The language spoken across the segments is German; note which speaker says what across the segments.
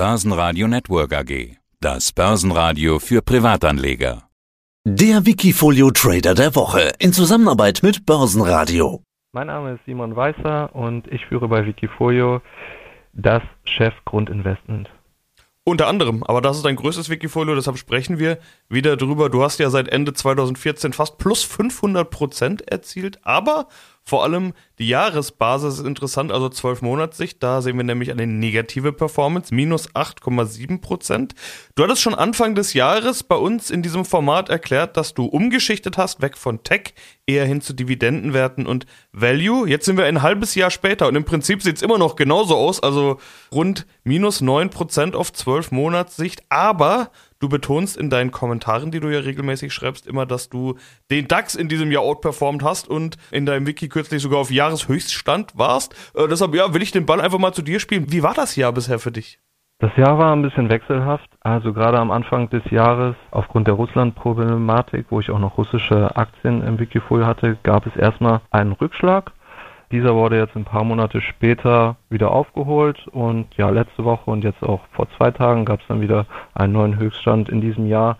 Speaker 1: Börsenradio Network AG. Das Börsenradio für Privatanleger.
Speaker 2: Der Wikifolio Trader der Woche in Zusammenarbeit mit Börsenradio.
Speaker 3: Mein Name ist Simon Weißer und ich führe bei Wikifolio das Chef Grundinvestment.
Speaker 4: Unter anderem, aber das ist dein größtes Wikifolio, deshalb sprechen wir wieder drüber. Du hast ja seit Ende 2014 fast plus 500 Prozent erzielt, aber vor allem die Jahresbasis ist interessant, also 12 Monatssicht. Da sehen wir nämlich eine negative Performance, minus 8,7 Prozent. Du hattest schon Anfang des Jahres bei uns in diesem Format erklärt, dass du umgeschichtet hast, weg von Tech, eher hin zu Dividendenwerten und Value. Jetzt sind wir ein halbes Jahr später und im Prinzip sieht es immer noch genauso aus, also rund minus 9 Prozent auf 12 Monatssicht. Aber Du betonst in deinen Kommentaren, die du ja regelmäßig schreibst, immer, dass du den DAX in diesem Jahr outperformt hast und in deinem Wiki kürzlich sogar auf Jahreshöchststand warst. Äh, deshalb, ja, will ich den Ball einfach mal zu dir spielen. Wie war das Jahr bisher für dich?
Speaker 3: Das Jahr war ein bisschen wechselhaft. Also gerade am Anfang des Jahres, aufgrund der Russland-Problematik, wo ich auch noch russische Aktien im Wikifolio hatte, gab es erstmal einen Rückschlag. Dieser wurde jetzt ein paar Monate später wieder aufgeholt und ja, letzte Woche und jetzt auch vor zwei Tagen gab es dann wieder einen neuen Höchststand in diesem Jahr,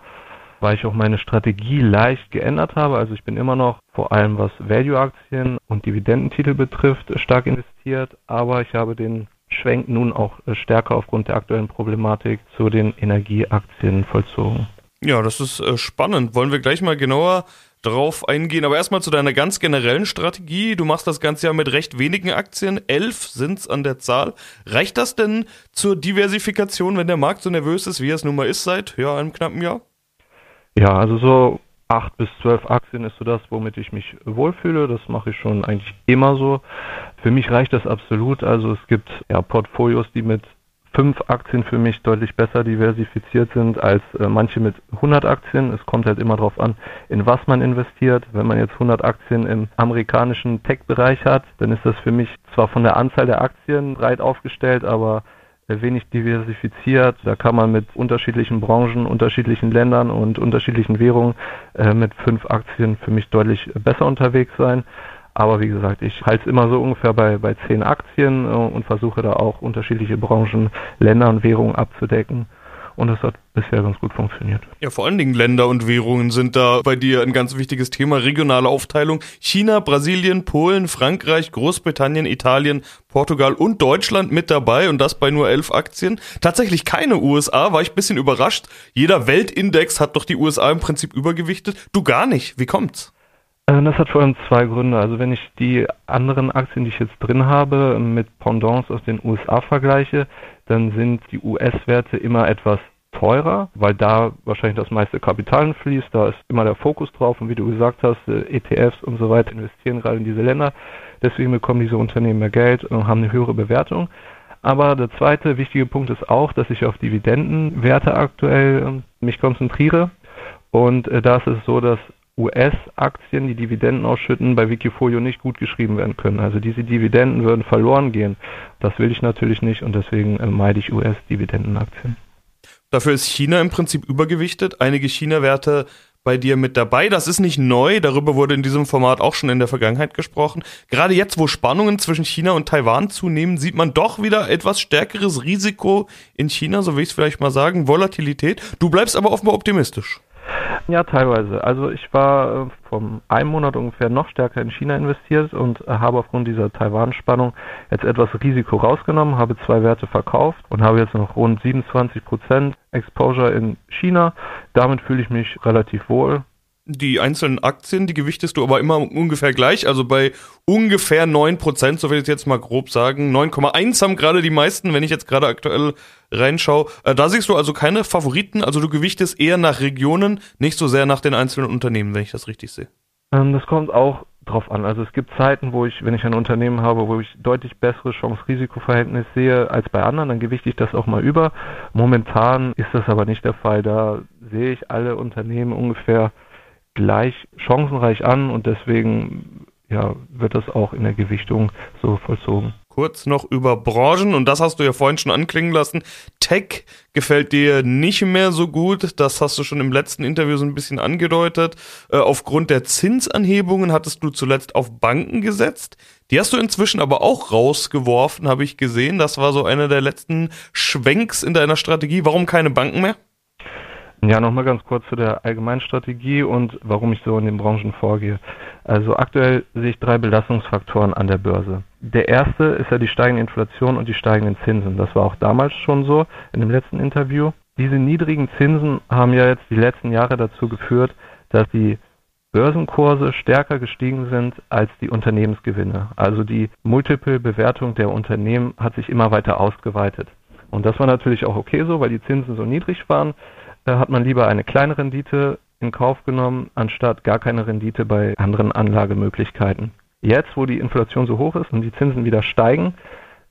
Speaker 3: weil ich auch meine Strategie leicht geändert habe. Also ich bin immer noch vor allem was Value-Aktien und Dividendentitel betrifft stark investiert, aber ich habe den Schwenk nun auch stärker aufgrund der aktuellen Problematik zu den Energieaktien vollzogen.
Speaker 4: Ja, das ist äh, spannend. Wollen wir gleich mal genauer drauf eingehen. Aber erstmal zu deiner ganz generellen Strategie. Du machst das Ganze ja mit recht wenigen Aktien. Elf sind es an der Zahl. Reicht das denn zur Diversifikation, wenn der Markt so nervös ist, wie er es nun mal ist seit ja, einem knappen Jahr?
Speaker 3: Ja, also so acht bis zwölf Aktien ist so das, womit ich mich wohlfühle. Das mache ich schon eigentlich immer so. Für mich reicht das absolut. Also es gibt ja Portfolios, die mit fünf Aktien für mich deutlich besser diversifiziert sind als äh, manche mit 100 Aktien. Es kommt halt immer darauf an, in was man investiert. Wenn man jetzt 100 Aktien im amerikanischen Tech-Bereich hat, dann ist das für mich zwar von der Anzahl der Aktien breit aufgestellt, aber äh, wenig diversifiziert. Da kann man mit unterschiedlichen Branchen, unterschiedlichen Ländern und unterschiedlichen Währungen äh, mit fünf Aktien für mich deutlich besser unterwegs sein. Aber wie gesagt, ich halte es immer so ungefähr bei, bei zehn Aktien äh, und versuche da auch unterschiedliche Branchen, Länder und Währungen abzudecken. Und das hat bisher ganz gut funktioniert.
Speaker 4: Ja, vor allen Dingen Länder und Währungen sind da bei dir ein ganz wichtiges Thema. Regionale Aufteilung. China, Brasilien, Polen, Frankreich, Großbritannien, Italien, Portugal und Deutschland mit dabei und das bei nur elf Aktien. Tatsächlich keine USA, war ich ein bisschen überrascht. Jeder Weltindex hat doch die USA im Prinzip übergewichtet. Du gar nicht. Wie kommt's?
Speaker 3: Äh, das hat vor allem zwei Gründe. Also wenn ich die anderen Aktien, die ich jetzt drin habe, mit Pendants aus den USA vergleiche, dann sind die US-Werte immer etwas teurer, weil da wahrscheinlich das meiste Kapital fließt, da ist immer der Fokus drauf und wie du gesagt hast, äh, ETFs und so weiter investieren gerade in diese Länder. Deswegen bekommen diese Unternehmen mehr Geld und haben eine höhere Bewertung. Aber der zweite wichtige Punkt ist auch, dass ich auf Dividendenwerte aktuell ähm, mich konzentriere. Und äh, da ist es so, dass US-Aktien, die Dividenden ausschütten, bei Wikifolio nicht gut geschrieben werden können. Also diese Dividenden würden verloren gehen. Das will ich natürlich nicht und deswegen äh, meide ich US-Dividendenaktien.
Speaker 4: Dafür ist China im Prinzip übergewichtet. Einige China-Werte bei dir mit dabei. Das ist nicht neu, darüber wurde in diesem Format auch schon in der Vergangenheit gesprochen. Gerade jetzt, wo Spannungen zwischen China und Taiwan zunehmen, sieht man doch wieder etwas stärkeres Risiko in China, so will ich es vielleicht mal sagen, Volatilität. Du bleibst aber offenbar optimistisch.
Speaker 3: Ja, teilweise. Also ich war äh, vom einem Monat ungefähr noch stärker in China investiert und habe aufgrund dieser Taiwan-Spannung jetzt etwas Risiko rausgenommen, habe zwei Werte verkauft und habe jetzt noch rund 27 Prozent Exposure in China. Damit fühle ich mich relativ wohl
Speaker 4: die einzelnen Aktien, die gewichtest du aber immer ungefähr gleich, also bei ungefähr 9%, so will ich jetzt mal grob sagen. 9,1 haben gerade die meisten, wenn ich jetzt gerade aktuell reinschaue. Äh, da siehst du also keine Favoriten, also du gewichtest eher nach Regionen, nicht so sehr nach den einzelnen Unternehmen, wenn ich das richtig sehe.
Speaker 3: Ähm, das kommt auch drauf an. Also es gibt Zeiten, wo ich, wenn ich ein Unternehmen habe, wo ich deutlich bessere Chance-Risiko-Verhältnis sehe als bei anderen, dann gewichte ich das auch mal über. Momentan ist das aber nicht der Fall. Da sehe ich alle Unternehmen ungefähr gleich chancenreich an und deswegen ja, wird das auch in der Gewichtung so vollzogen.
Speaker 4: kurz noch über Branchen und das hast du ja vorhin schon anklingen lassen. Tech gefällt dir nicht mehr so gut, das hast du schon im letzten Interview so ein bisschen angedeutet. Äh, aufgrund der Zinsanhebungen hattest du zuletzt auf Banken gesetzt. Die hast du inzwischen aber auch rausgeworfen, habe ich gesehen. Das war so einer der letzten Schwenks in deiner Strategie. Warum keine Banken mehr?
Speaker 3: Ja, nochmal ganz kurz zu der allgemeinen Strategie und warum ich so in den Branchen vorgehe. Also aktuell sehe ich drei Belastungsfaktoren an der Börse. Der erste ist ja die steigende Inflation und die steigenden Zinsen. Das war auch damals schon so in dem letzten Interview. Diese niedrigen Zinsen haben ja jetzt die letzten Jahre dazu geführt, dass die Börsenkurse stärker gestiegen sind als die Unternehmensgewinne. Also die Multiple-Bewertung der Unternehmen hat sich immer weiter ausgeweitet. Und das war natürlich auch okay so, weil die Zinsen so niedrig waren da hat man lieber eine kleine Rendite in Kauf genommen, anstatt gar keine Rendite bei anderen Anlagemöglichkeiten. Jetzt, wo die Inflation so hoch ist und die Zinsen wieder steigen,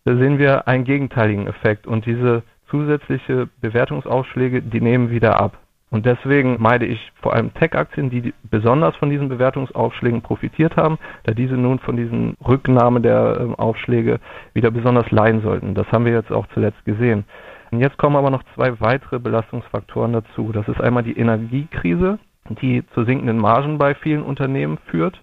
Speaker 3: sehen wir einen gegenteiligen Effekt und diese zusätzliche Bewertungsaufschläge, die nehmen wieder ab. Und deswegen meide ich vor allem Tech-Aktien, die besonders von diesen Bewertungsaufschlägen profitiert haben, da diese nun von diesen Rücknahme der ähm, Aufschläge wieder besonders leiden sollten. Das haben wir jetzt auch zuletzt gesehen. Und jetzt kommen aber noch zwei weitere Belastungsfaktoren dazu. Das ist einmal die Energiekrise, die zu sinkenden Margen bei vielen Unternehmen führt,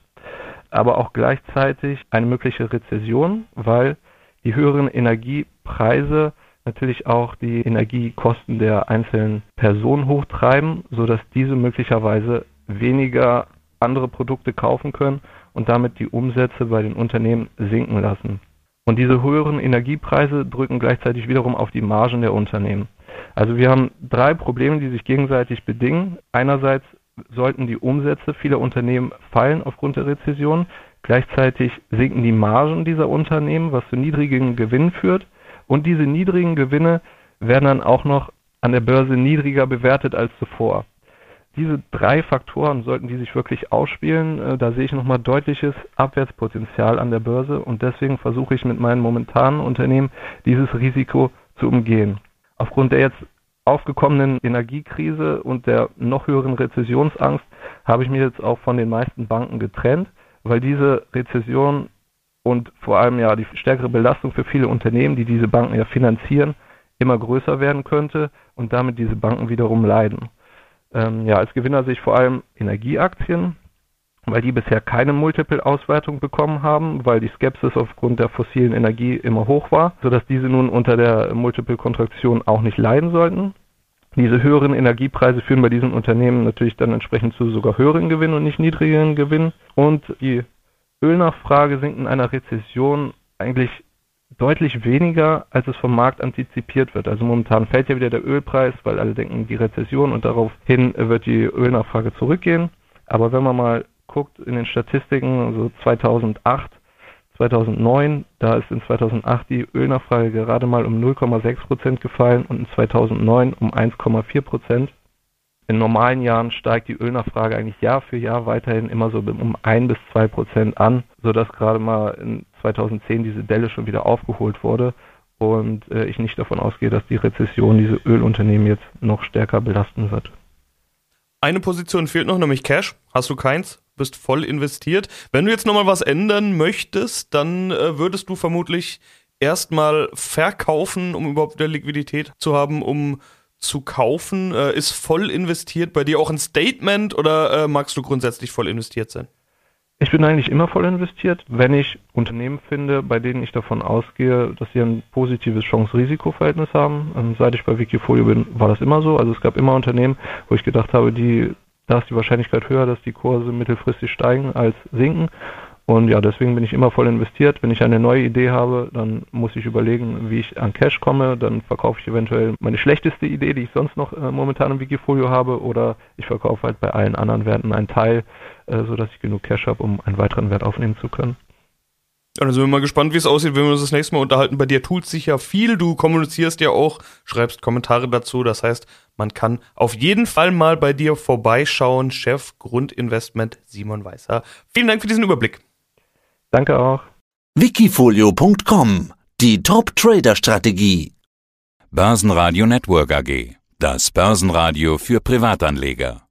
Speaker 3: aber auch gleichzeitig eine mögliche Rezession, weil die höheren Energiepreise natürlich auch die Energiekosten der einzelnen Personen hochtreiben, sodass diese möglicherweise weniger andere Produkte kaufen können und damit die Umsätze bei den Unternehmen sinken lassen. Und diese höheren Energiepreise drücken gleichzeitig wiederum auf die Margen der Unternehmen. Also wir haben drei Probleme, die sich gegenseitig bedingen. Einerseits sollten die Umsätze vieler Unternehmen fallen aufgrund der Rezession. Gleichzeitig sinken die Margen dieser Unternehmen, was zu niedrigen Gewinnen führt. Und diese niedrigen Gewinne werden dann auch noch an der Börse niedriger bewertet als zuvor diese drei Faktoren sollten die sich wirklich ausspielen. Äh, da sehe ich nochmal deutliches Abwärtspotenzial an der Börse und deswegen versuche ich mit meinen momentanen Unternehmen dieses Risiko zu umgehen. Aufgrund der jetzt aufgekommenen Energiekrise und der noch höheren Rezessionsangst habe ich mich jetzt auch von den meisten Banken getrennt, weil diese Rezession und vor allem ja die stärkere Belastung für viele Unternehmen, die diese Banken ja finanzieren, immer größer werden könnte und damit diese Banken wiederum leiden. Ähm, ja, als Gewinner sehe ich vor allem Energieaktien, weil die bisher keine Multiple-Auswertung bekommen haben, weil die Skepsis aufgrund der fossilen Energie immer hoch war, sodass diese nun unter der Multiple-Kontraktion auch nicht leiden sollten. Diese höheren Energiepreise führen bei diesen Unternehmen natürlich dann entsprechend zu sogar höheren Gewinnen und nicht niedrigeren Gewinnen. Und die Ölnachfrage sinkt in einer Rezession eigentlich deutlich weniger, als es vom Markt antizipiert wird. Also momentan fällt ja wieder der Ölpreis, weil alle denken, die Rezession und daraufhin wird die Ölnachfrage zurückgehen. Aber wenn man mal guckt in den Statistiken, also 2008, 2009, da ist in 2008 die Ölnachfrage gerade mal um 0,6 Prozent gefallen und in 2009 um 1,4 Prozent. In normalen Jahren steigt die Ölnachfrage eigentlich Jahr für Jahr weiterhin immer so um 1 bis 2 Prozent an, sodass gerade mal in 2010 diese Delle schon wieder aufgeholt wurde und äh, ich nicht davon ausgehe, dass die Rezession diese Ölunternehmen jetzt noch stärker belasten wird.
Speaker 4: Eine Position fehlt noch, nämlich Cash. Hast du keins? Bist voll investiert. Wenn du jetzt nochmal was ändern möchtest, dann äh, würdest du vermutlich erstmal verkaufen, um überhaupt wieder Liquidität zu haben, um zu kaufen? Äh, ist voll investiert bei dir auch ein Statement oder äh, magst du grundsätzlich voll investiert sein?
Speaker 3: Ich bin eigentlich immer voll investiert, wenn ich Unternehmen finde, bei denen ich davon ausgehe, dass sie ein positives Chance-Risiko-Verhältnis haben. Ähm, seit ich bei Wikifolio bin, war das immer so. Also es gab immer Unternehmen, wo ich gedacht habe, die, da ist die Wahrscheinlichkeit höher, dass die Kurse mittelfristig steigen als sinken. Und ja, deswegen bin ich immer voll investiert. Wenn ich eine neue Idee habe, dann muss ich überlegen, wie ich an Cash komme. Dann verkaufe ich eventuell meine schlechteste Idee, die ich sonst noch äh, momentan im Wikifolio habe, oder ich verkaufe halt bei allen anderen Werten einen Teil, äh, sodass ich genug Cash habe, um einen weiteren Wert aufnehmen zu können.
Speaker 4: Ja, dann sind wir mal gespannt, wie es aussieht, wenn wir uns das nächste Mal unterhalten. Bei dir tut sich ja viel. Du kommunizierst ja auch, schreibst Kommentare dazu. Das heißt, man kann auf jeden Fall mal bei dir vorbeischauen. Chef Grundinvestment Simon Weißer. Vielen Dank für diesen Überblick.
Speaker 3: Danke auch.
Speaker 2: Wikifolio.com Die Top-Trader-Strategie.
Speaker 1: Börsenradio Network AG. Das Börsenradio für Privatanleger.